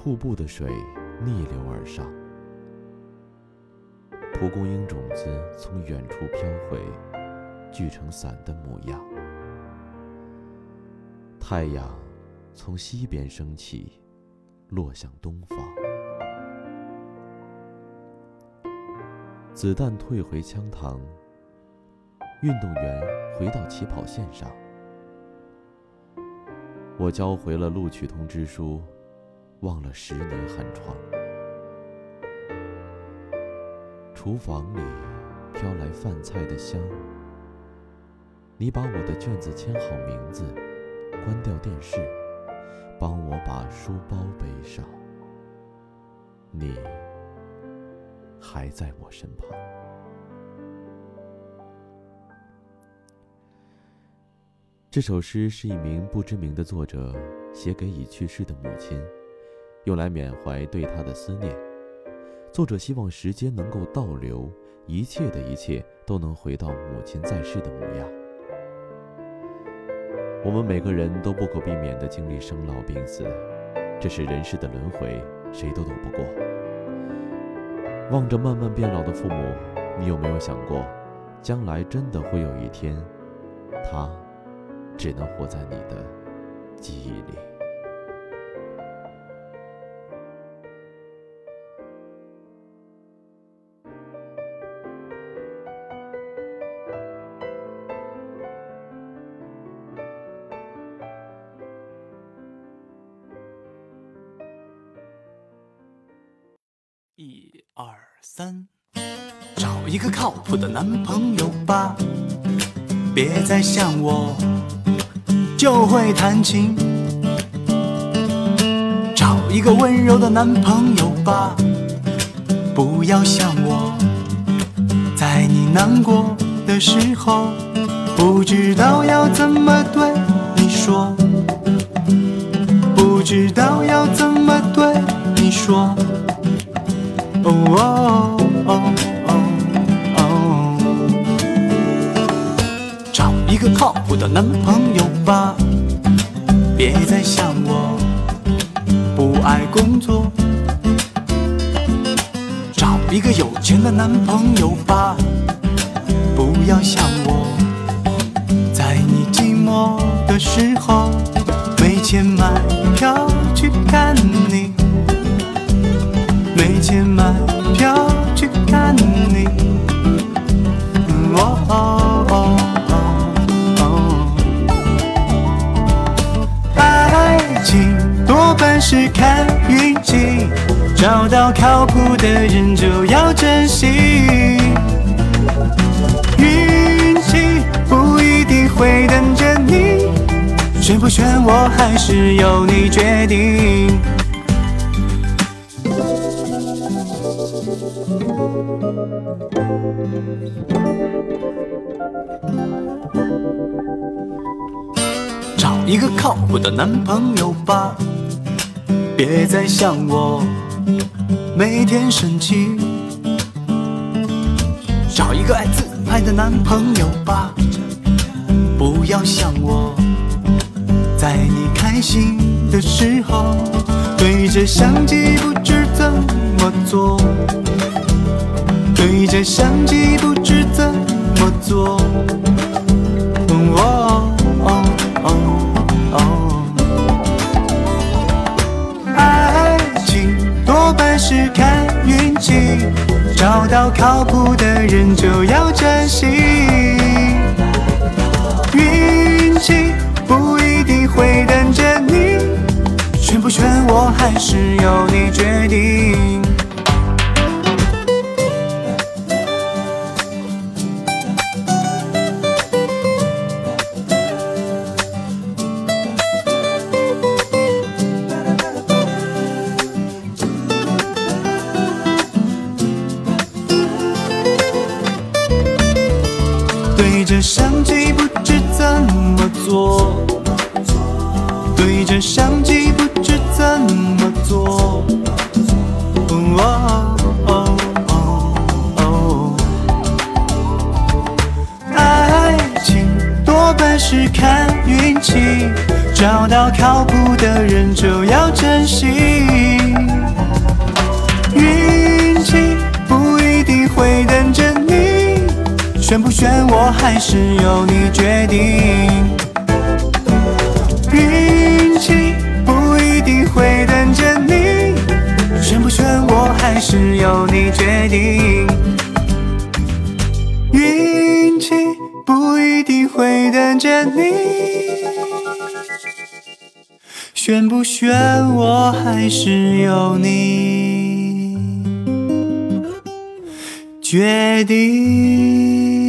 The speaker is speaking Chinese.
瀑布的水逆流而上，蒲公英种子从远处飘回，聚成伞的模样。太阳从西边升起，落向东方。子弹退回枪膛，运动员回到起跑线上。我交回了录取通知书，忘了十年寒窗。厨房里飘来饭菜的香。你把我的卷子签好名字，关掉电视，帮我把书包背上。你还在我身旁。这首诗是一名不知名的作者写给已去世的母亲，用来缅怀对他的思念。作者希望时间能够倒流，一切的一切都能回到母亲在世的模样。我们每个人都不可避免地经历生老病死，这是人世的轮回，谁都躲不过。望着慢慢变老的父母，你有没有想过，将来真的会有一天，他？只能活在你的记忆里。一二三，找一个靠谱的男朋友吧，别再想我。就会弹琴，找一个温柔的男朋友吧，不要像我，在你难过的时候，不知道要怎么对你说，不知道要怎么对你说，哦哦哦哦哦，找一个靠谱的男朋友吧。别再想我，不爱工作，找一个有钱的男朋友吧。不要想我，在你寂寞的时候，没钱买票去看你，钱买票去看你喔爱情多半。是看运气，找到靠谱的人就要珍惜。运气不一定会等着你，选不选我还是由你决定。找一个靠谱的男朋友吧。别再想我，每天生气。找一个爱自拍的男朋友吧。不要想我，在你开心的时候，对着相机不知么做，对着相机不知怎么做。爱情多半是看运气，找到靠谱的人就要珍惜。运气不一定会等着，我还是由你决定。对着相机不知怎么做，遇到靠谱的人就要珍惜运气不一定会等着你选不选我还是由你决定。运气不一定会等着你选不选我还是由你决定。运气不一定会等着你选不选我还是由你决定。